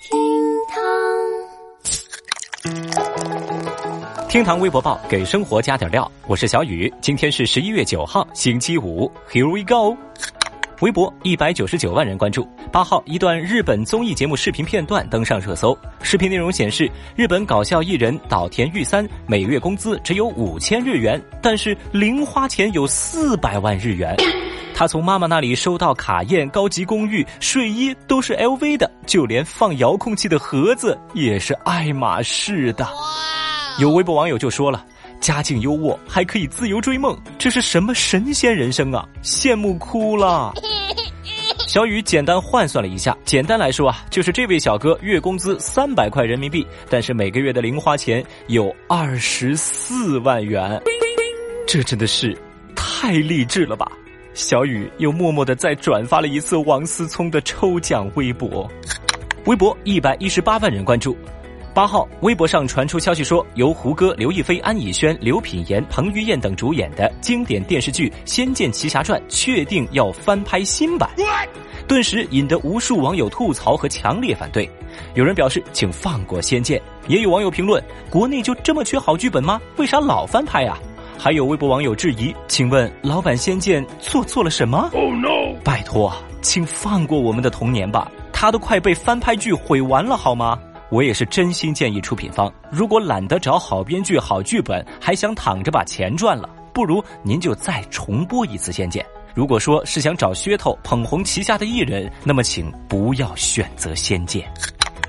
厅堂，厅堂微博报给生活加点料，我是小雨，今天是十一月九号，星期五，Here we go。微博一百九十九万人关注。八号，一段日本综艺节目视频片段登上热搜。视频内容显示，日本搞笑艺人岛田裕三每月工资只有五千日元，但是零花钱有四百万日元。他从妈妈那里收到卡宴、高级公寓、睡衣都是 LV 的，就连放遥控器的盒子也是爱马仕的。有微博网友就说了。家境优渥，还可以自由追梦，这是什么神仙人生啊！羡慕哭了。小雨简单换算了一下，简单来说啊，就是这位小哥月工资三百块人民币，但是每个月的零花钱有二十四万元，这真的是太励志了吧！小雨又默默的再转发了一次王思聪的抽奖微博，微博一百一十八万人关注。八号，微博上传出消息说，由胡歌、刘亦菲、安以轩、刘品言、彭于晏等主演的经典电视剧《仙剑奇侠传》确定要翻拍新版，顿时引得无数网友吐槽和强烈反对。有人表示，请放过《仙剑》，也有网友评论，国内就这么缺好剧本吗？为啥老翻拍啊？还有微博网友质疑，请问老板《仙剑》做错了什么？Oh no！拜托，请放过我们的童年吧，它都快被翻拍剧毁完了，好吗？我也是真心建议出品方，如果懒得找好编剧、好剧本，还想躺着把钱赚了，不如您就再重播一次《仙剑》。如果说是想找噱头捧红旗下的艺人，那么请不要选择《仙剑》。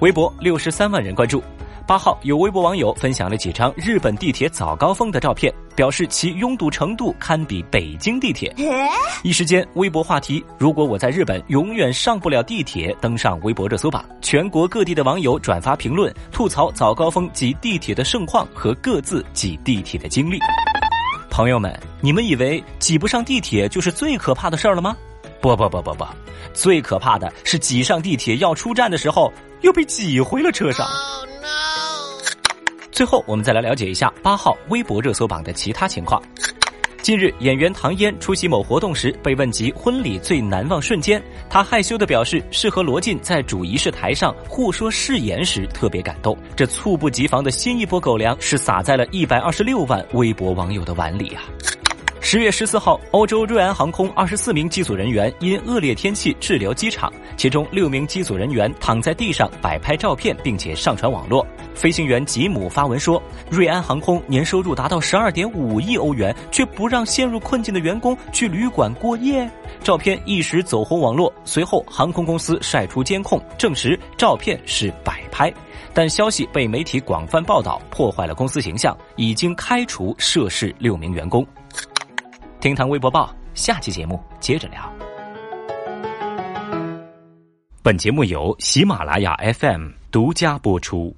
微博六十三万人关注。八号，有微博网友分享了几张日本地铁早高峰的照片，表示其拥堵程度堪比北京地铁。一时间，微博话题“如果我在日本永远上不了地铁”登上微博热搜榜，全国各地的网友转发评论，吐槽早高峰挤地铁的盛况和各自挤地铁的经历。朋友们，你们以为挤不上地铁就是最可怕的事儿了吗？不不不不不，最可怕的是挤上地铁要出站的时候又被挤回了车上。最后，我们再来了解一下八号微博热搜榜的其他情况。近日，演员唐嫣出席某活动时被问及婚礼最难忘瞬间，她害羞地表示是和罗晋在主仪式台上互说誓言时特别感动。这猝不及防的新一波狗粮是撒在了一百二十六万微博网友的碗里啊！十月十四号，欧洲瑞安航空二十四名机组人员因恶劣天气滞留机场，其中六名机组人员躺在地上摆拍照片，并且上传网络。飞行员吉姆发文说：“瑞安航空年收入达到十二点五亿欧元，却不让陷入困境的员工去旅馆过夜。”照片一时走红网络。随后，航空公司晒出监控，证实照片是摆拍，但消息被媒体广泛报道，破坏了公司形象，已经开除涉事六名员工。厅堂微博报，下期节目接着聊。本节目由喜马拉雅 FM 独家播出。